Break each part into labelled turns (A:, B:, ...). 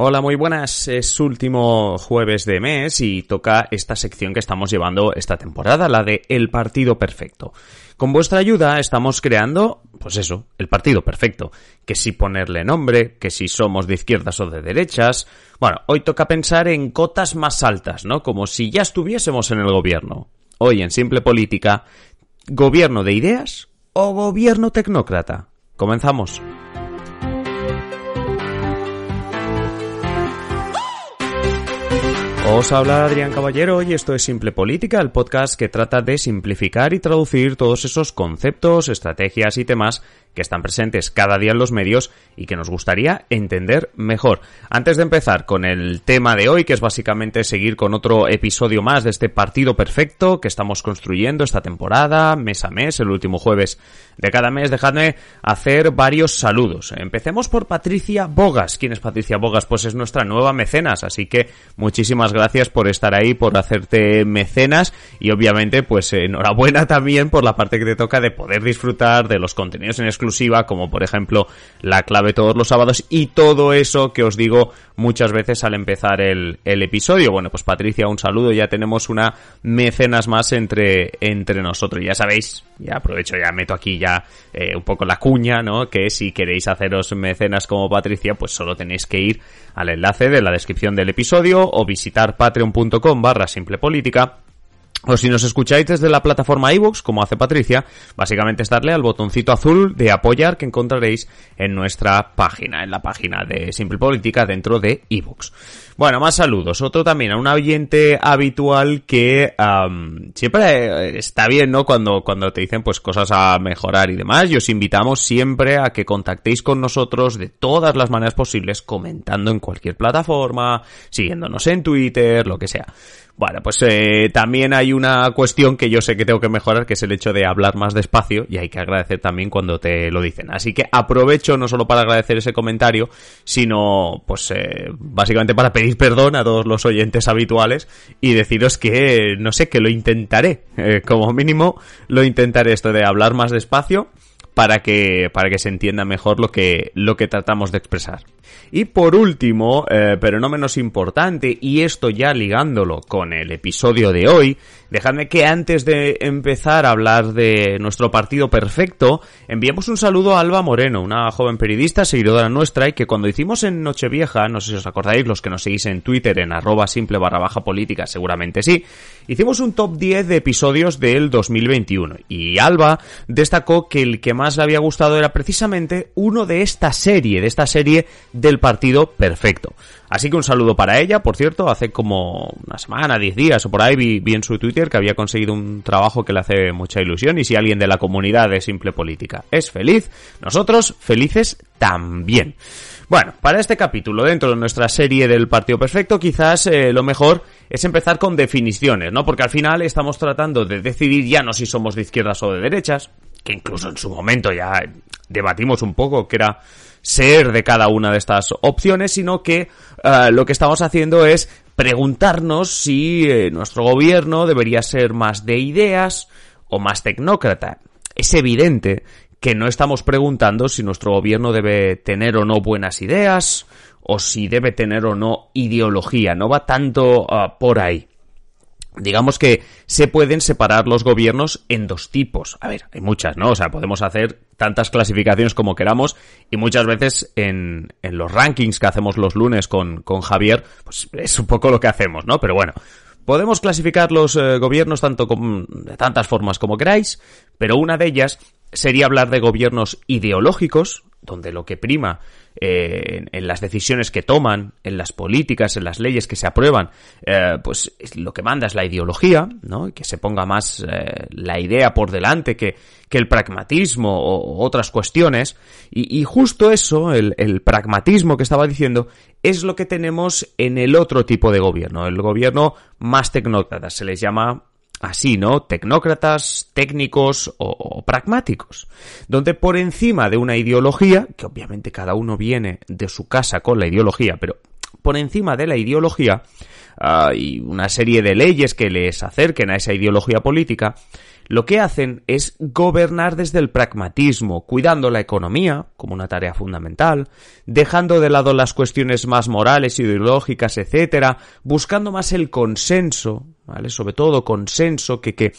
A: Hola, muy buenas. Es último jueves de mes y toca esta sección que estamos llevando esta temporada, la de El Partido Perfecto. Con vuestra ayuda estamos creando, pues eso, el Partido Perfecto. Que si ponerle nombre, que si somos de izquierdas o de derechas. Bueno, hoy toca pensar en cotas más altas, ¿no? Como si ya estuviésemos en el gobierno. Hoy en Simple Política, ¿gobierno de ideas o gobierno tecnócrata? Comenzamos. Os habla Adrián Caballero y esto es Simple Política, el podcast que trata de simplificar y traducir todos esos conceptos, estrategias y temas que están presentes cada día en los medios y que nos gustaría entender mejor. Antes de empezar con el tema de hoy, que es básicamente seguir con otro episodio más de este partido perfecto que estamos construyendo esta temporada, mes a mes, el último jueves de cada mes, dejadme hacer varios saludos. Empecemos por Patricia Bogas. ¿Quién es Patricia Bogas? Pues es nuestra nueva mecenas, así que muchísimas gracias por estar ahí, por hacerte mecenas y obviamente pues enhorabuena también por la parte que te toca de poder disfrutar de los contenidos en exclusiva, como por ejemplo la clave todos los sábados y todo eso que os digo muchas veces al empezar el, episodio. Bueno, pues Patricia, un saludo, ya tenemos una mecenas más entre, entre nosotros. Ya sabéis, ya aprovecho, ya meto aquí ya eh, un poco la cuña, ¿no? Que si queréis haceros mecenas como Patricia, pues solo tenéis que ir al enlace de la descripción del episodio o visitar patreon.com barra simple política o si nos escucháis desde la plataforma iVoox, como hace Patricia, básicamente es darle al botoncito azul de apoyar que encontraréis en nuestra página, en la página de Simple Política dentro de iVoox. Bueno, más saludos. Otro también a un oyente habitual que siempre está bien, ¿no? Cuando, cuando te dicen pues cosas a mejorar y demás. Y os invitamos siempre a que contactéis con nosotros de todas las maneras posibles, comentando en cualquier plataforma, siguiéndonos en Twitter, lo que sea. Bueno, pues eh, también hay una cuestión que yo sé que tengo que mejorar, que es el hecho de hablar más despacio, y hay que agradecer también cuando te lo dicen. Así que aprovecho no solo para agradecer ese comentario, sino pues eh, básicamente para pedir perdón a todos los oyentes habituales y deciros que, no sé, que lo intentaré. Eh, como mínimo, lo intentaré esto de hablar más despacio para que, para que se entienda mejor lo que, lo que tratamos de expresar. Y por último, eh, pero no menos importante, y esto ya ligándolo con el episodio de hoy, dejadme que antes de empezar a hablar de nuestro partido perfecto, enviemos un saludo a Alba Moreno, una joven periodista, seguidora nuestra, y que cuando hicimos en Nochevieja, no sé si os acordáis, los que nos seguís en Twitter en arroba simple barra baja política, seguramente sí, hicimos un top 10 de episodios del 2021, y Alba destacó que el que más le había gustado era precisamente uno de esta serie, de esta serie del partido perfecto. Así que un saludo para ella, por cierto, hace como una semana, diez días o por ahí vi, en su Twitter que había conseguido un trabajo que le hace mucha ilusión y si alguien de la comunidad de Simple Política es feliz, nosotros felices también. Bueno, para este capítulo, dentro de nuestra serie del Partido Perfecto, quizás eh, lo mejor es empezar con definiciones, ¿no? Porque al final estamos tratando de decidir ya no si somos de izquierdas o de derechas, que incluso en su momento ya debatimos un poco que era ser de cada una de estas opciones, sino que eh, lo que estamos haciendo es preguntarnos si eh, nuestro gobierno debería ser más de ideas o más tecnócrata. Es evidente que no estamos preguntando si nuestro gobierno debe tener o no buenas ideas o si debe tener o no ideología. No va tanto ah, por ahí digamos que se pueden separar los gobiernos en dos tipos. A ver, hay muchas, ¿no? O sea, podemos hacer tantas clasificaciones como queramos y muchas veces en, en los rankings que hacemos los lunes con, con Javier, pues es un poco lo que hacemos, ¿no? Pero bueno, podemos clasificar los eh, gobiernos tanto de tantas formas como queráis, pero una de ellas sería hablar de gobiernos ideológicos, donde lo que prima eh, en, las decisiones que toman, en las políticas, en las leyes que se aprueban, eh, pues lo que manda es la ideología, ¿no? Y que se ponga más eh, la idea por delante que, que el pragmatismo o, otras cuestiones. Y, justo eso, el, el pragmatismo que estaba diciendo, es lo que tenemos en el otro tipo de gobierno, el gobierno más tecnócrata. Se les llama así, ¿no? Tecnócratas, técnicos o, pragmáticos, donde por encima de una ideología, que obviamente cada uno viene de su casa con la ideología, pero por encima de la ideología hay una serie de leyes que les acerquen a esa ideología política, lo que hacen es gobernar desde el pragmatismo, cuidando la economía como una tarea fundamental, dejando de lado las cuestiones más morales, ideológicas, etcétera, buscando más el consenso, ¿vale? Sobre todo consenso que que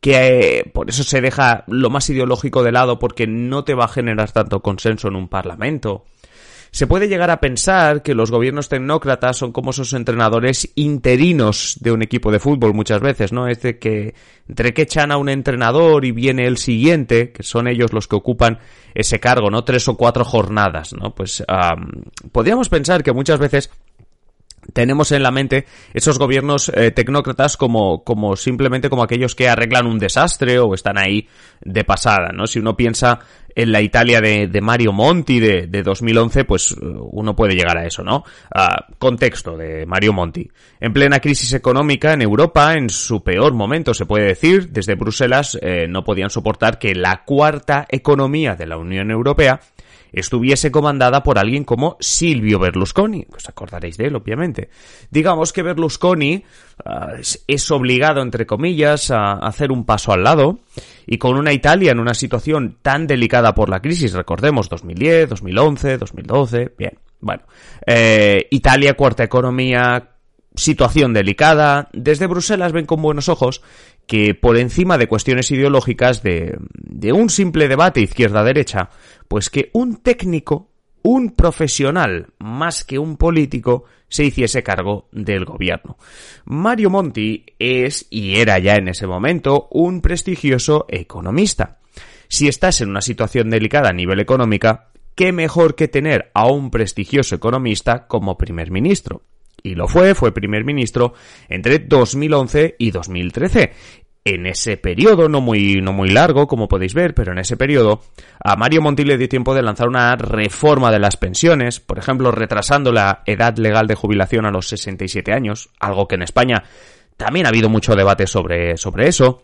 A: que eh, por eso se deja lo más ideológico de lado porque no te va a generar tanto consenso en un parlamento se puede llegar a pensar que los gobiernos tecnócratas son como esos entrenadores interinos de un equipo de fútbol muchas veces, ¿no? Es de que entre que echan a un entrenador y viene el siguiente, que son ellos los que ocupan ese cargo, ¿no? Tres o cuatro jornadas, ¿no? Pues podríamos pensar que muchas veces tenemos en la mente esos gobiernos eh, tecnócratas como, como simplemente como aquellos que arreglan un desastre o están ahí de pasada, ¿no? Si uno piensa en la Italia de, de Mario Monti de, de, 2011, pues eh, uno puede llegar a eso, ¿no? contexto de Mario Monti. En plena crisis económica en Europa, en su peor momento se puede decir, desde Bruselas eh, no podían soportar que la cuarta economía de la Unión Europea estuviese comandada por alguien como Silvio Berlusconi. Os acordaréis de él, obviamente. Digamos que Berlusconi ah, es, obligado, entre comillas, a hacer un paso al lado y con una Italia en una situación tan delicada por la crisis, recordemos 2010, 2011, 2012, bien, bueno, eh, Italia, cuarta economía, situación delicada, desde Bruselas ven con buenos ojos que por encima de cuestiones ideológicas de, de un simple debate izquierda-derecha, pues que un técnico, un profesional, más que un político, se hiciese cargo del gobierno. Mario Monti es, y era ya en ese momento, un prestigioso economista. Si estás en una situación delicada a nivel económica, qué mejor que tener a un prestigioso economista como primer ministro y lo fue, fue primer ministro entre 2011 y 2013. En ese periodo, no muy, no muy largo, como podéis ver, pero en ese periodo, a Mario Monti le dio tiempo de lanzar una reforma de las pensiones, por ejemplo, retrasando la edad legal de jubilación a los 67 años, algo que en España también ha habido mucho debate sobre, sobre eso.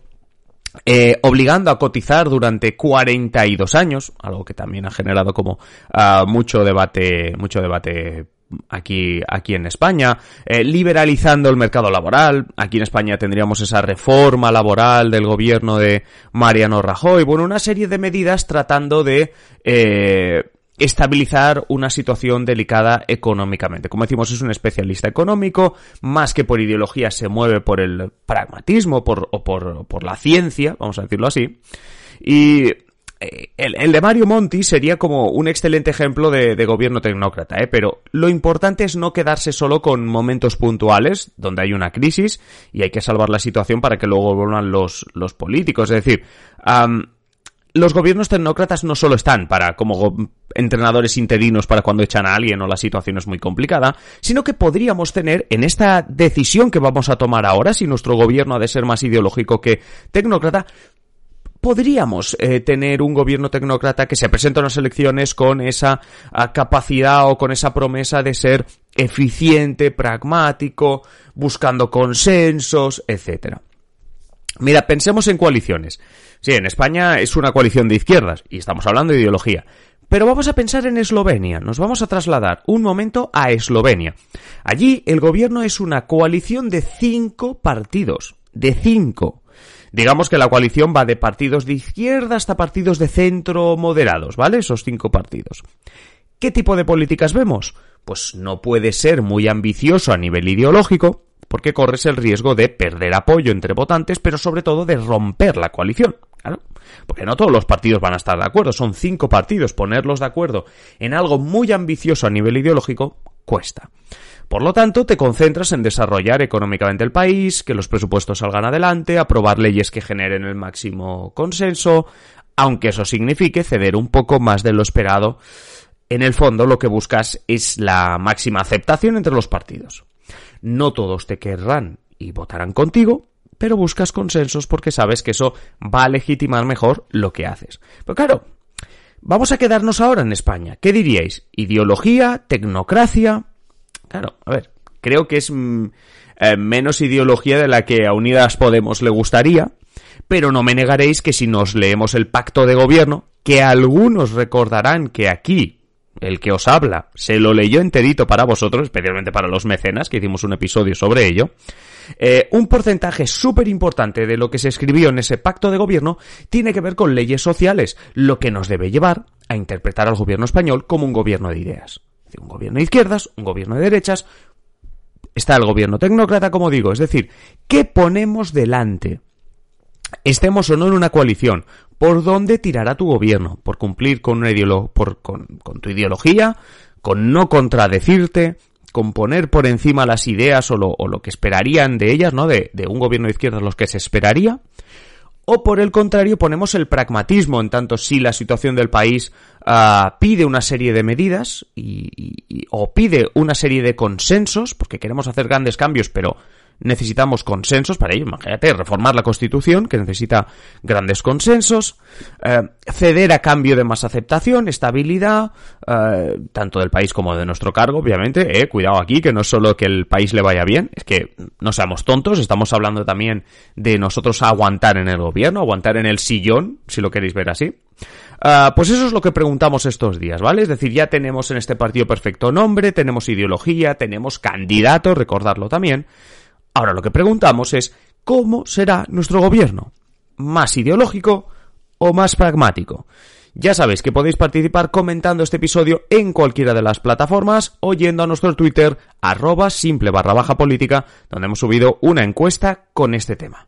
A: Eh, obligando a cotizar durante 42 años, algo que también ha generado como uh, mucho debate, mucho debate aquí, aquí en España, eh, liberalizando el mercado laboral. Aquí en España tendríamos esa reforma laboral del gobierno de Mariano Rajoy. Bueno, una serie de medidas tratando de eh, estabilizar una situación delicada económicamente. Como decimos, es un especialista económico, más que por ideología se mueve por el pragmatismo por, o por, por la ciencia, vamos a decirlo así. Y eh, el, de Mario Monti sería como un excelente ejemplo de, gobierno tecnócrata, ¿eh? pero lo importante es no quedarse solo con momentos puntuales donde hay una crisis y hay que salvar la situación para que luego vuelvan los, los políticos. Es decir, los gobiernos tecnócratas no solo están para como entrenadores interinos para cuando echan a alguien o la situación es muy complicada, sino que podríamos tener en esta decisión que vamos a tomar ahora, si nuestro gobierno ha de ser más ideológico que tecnócrata, podríamos eh, tener un gobierno tecnócrata que se presenta en las elecciones con esa ah, capacidad o con esa promesa de ser eficiente, pragmático, buscando consensos, etcétera. Mira, pensemos en coaliciones. Sí, en España es una coalición de izquierdas y estamos hablando de ideología. Pero vamos a pensar en Eslovenia. Nos vamos a trasladar un momento a Eslovenia. Allí el gobierno es una coalición de cinco partidos. De cinco. Digamos que la coalición va de partidos de izquierda hasta partidos de centro moderados, ¿vale? Esos cinco partidos. ¿Qué tipo de políticas vemos? Pues no puede ser muy ambicioso a nivel ideológico, porque corres el riesgo de perder apoyo entre votantes, pero sobre todo de romper la coalición. Claro, porque no todos los partidos van a estar de acuerdo, son cinco partidos, ponerlos de acuerdo en algo muy ambicioso a nivel ideológico cuesta. Por lo tanto, te concentras en desarrollar económicamente el país, que los presupuestos salgan adelante, aprobar leyes que generen el máximo consenso, aunque eso signifique ceder un poco más de lo esperado. En el fondo lo que buscas es la máxima aceptación entre los partidos. No todos te querrán y votarán contigo, pero buscas consensos porque sabes que eso va a legitimar mejor lo que haces. Pero claro, vamos a quedarnos ahora en España. ¿Qué diríais? ¿Ideología? ¿Tecnocracia? Claro, a ver, creo que es mm, eh, menos ideología de la que a Unidas Podemos le gustaría, pero no me negaréis que si nos leemos el pacto de gobierno, que algunos recordarán que aquí el que os habla se lo leyó enterito para vosotros, especialmente para los mecenas, que hicimos un episodio sobre ello, eh, un porcentaje súper importante de lo que se escribió en ese pacto de gobierno tiene que ver con leyes sociales, lo que nos debe llevar a interpretar al gobierno español como un gobierno de ideas. Un gobierno de izquierdas, un gobierno de derechas, está el gobierno tecnócrata, como digo, es decir, ¿qué ponemos delante? Estemos o no en una coalición, ¿por dónde tirará tu gobierno? ¿Por cumplir con, una con, tu ideología? ¿Con no contradecirte? con poner por encima las ideas o lo, que esperarían de ellas, ¿no? De, un gobierno de izquierda, los que se esperaría. O por el contrario, ponemos el pragmatismo, en tanto si la situación del país uh, pide una serie de medidas y, y, o pide una serie de consensos, porque queremos hacer grandes cambios, pero necesitamos consensos para ello. Imagínate, reformar la Constitución, que necesita grandes consensos, eh, ceder a cambio de más aceptación, estabilidad, eh, tanto del país como de nuestro cargo, obviamente. Eh, cuidado aquí, que no es solo que el país le vaya bien, es que no seamos tontos, estamos hablando también de nosotros aguantar en el gobierno, aguantar en el sillón, si lo queréis ver así. Uh, pues eso es lo que preguntamos estos días, ¿vale? Es decir, ya tenemos en este partido perfecto nombre, tenemos ideología, tenemos candidatos, recordarlo también. Ahora lo que preguntamos es ¿cómo será nuestro gobierno? ¿Más ideológico o más pragmático? Ya sabéis que podéis participar comentando este episodio en cualquiera de las plataformas o yendo a nuestro Twitter arroba simple barra baja política donde hemos subido una encuesta con este tema.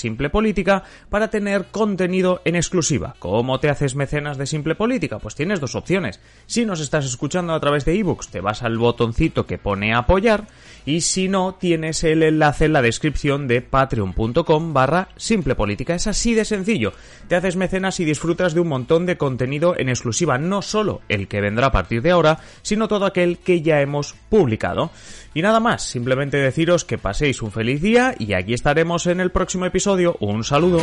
A: Simple Política para tener contenido en exclusiva. ¿Cómo te haces mecenas de Simple Política? Pues tienes dos opciones. Si nos estás escuchando a través de ebooks, te vas al botoncito que pone apoyar y si no, tienes el enlace en la descripción de patreon.com barra Simple Política. Es así de sencillo. Te haces mecenas y disfrutas de un montón de contenido en exclusiva, no solo el que vendrá a partir de ahora, sino todo aquel que ya hemos publicado. Y nada más, simplemente deciros que paséis un feliz día y aquí estaremos en el próximo Un saludo.